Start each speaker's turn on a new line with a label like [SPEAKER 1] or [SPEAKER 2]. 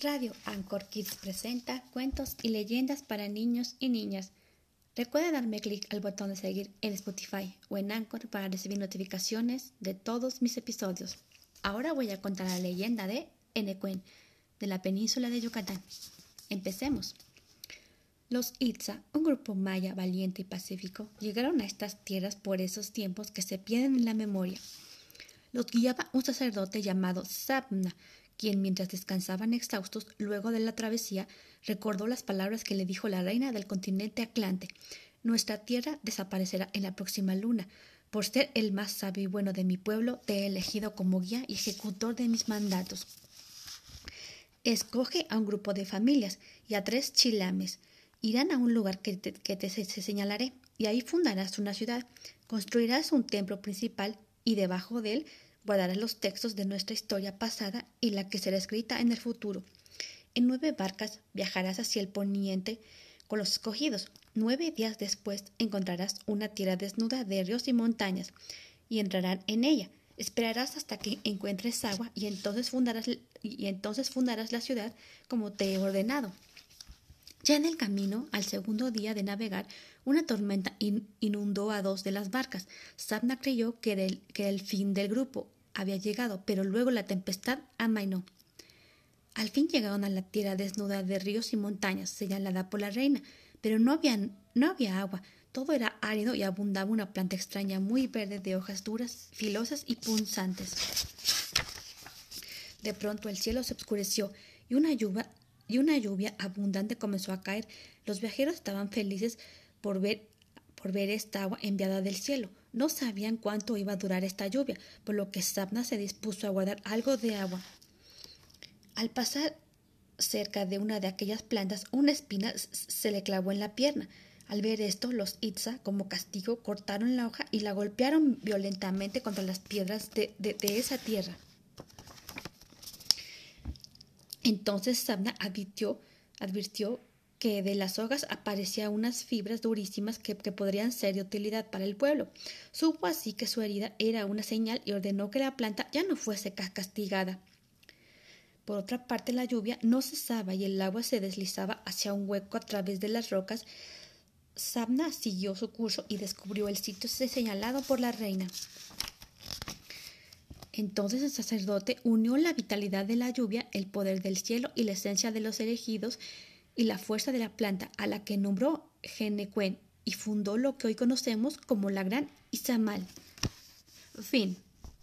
[SPEAKER 1] Radio Anchor Kids presenta cuentos y leyendas para niños y niñas. Recuerda darme clic al botón de seguir en Spotify o en Anchor para recibir notificaciones de todos mis episodios. Ahora voy a contar la leyenda de Enecuen, de la península de Yucatán. Empecemos. Los Itza, un grupo maya valiente y pacífico, llegaron a estas tierras por esos tiempos que se pierden en la memoria. Los guiaba un sacerdote llamado Sabna, quien mientras descansaban exhaustos luego de la travesía, recordó las palabras que le dijo la reina del continente Atlante. Nuestra tierra desaparecerá en la próxima luna. Por ser el más sabio y bueno de mi pueblo, te he elegido como guía y ejecutor de mis mandatos. Escoge a un grupo de familias y a tres chilames. Irán a un lugar que te, señalaré, y ahí fundarás una ciudad. Construirás un templo principal, y debajo de él guardarás los textos de nuestra historia pasada y la que será escrita en el futuro. En nueve barcas viajarás hacia el poniente con los escogidos. Nueve días después encontrarás una tierra desnuda de ríos y montañas, y entrarán en ella. Esperarás hasta que encuentres agua y entonces fundarás, y entonces fundarás la ciudad como te he ordenado. Ya en el camino, al segundo día de navegar, una tormenta inundó a dos de las barcas. Sabna creyó que que era el fin del grupo había llegado, pero luego la tempestad amainó. Al fin llegaron a la tierra desnuda de ríos y montañas, señalada por la reina, pero no había, no había agua, todo era árido y abundaba una planta extraña muy verde de hojas duras, filosas y punzantes. De pronto el cielo se oscureció y una lluvia, y una lluvia abundante comenzó a caer. Los viajeros estaban felices por ver, por ver esta agua enviada del cielo. No sabían cuánto iba a durar esta lluvia, por lo que Sabna se dispuso a guardar algo de agua. Al pasar cerca de una de aquellas plantas, una espina se le clavó en la pierna. Al ver esto, los Itza, como castigo, cortaron la hoja y la golpearon violentamente contra las piedras de, de, esa tierra. Entonces Sabna advirtió, advirtió que de las hojas aparecían unas fibras durísimas que, que, podrían ser de utilidad para el pueblo. Supo así que su herida era una señal y ordenó que la planta ya no fuese castigada. Por otra parte, la lluvia no cesaba y el agua se deslizaba hacia un hueco a través de las rocas. Sabna siguió su curso y descubrió el sitio señalado por la reina. Entonces el sacerdote unió la vitalidad de la lluvia, el poder del cielo y la esencia de los elegidos y la fuerza de la planta a la que nombró Genecuen y fundó lo que hoy conocemos como la Gran Izamal. Fin.